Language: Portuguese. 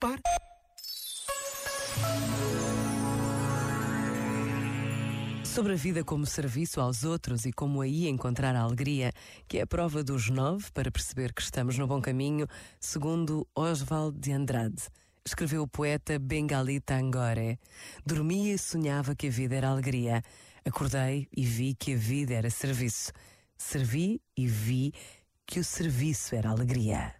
poupar. Sobre a vida como serviço aos outros e como aí encontrar a alegria, que é a prova dos nove para perceber que estamos no bom caminho, segundo Oswald de Andrade. Escreveu o poeta Bengali Tangore. Dormia e sonhava que a vida era alegria. Acordei e vi que a vida era serviço. Servi e vi que o serviço era alegria.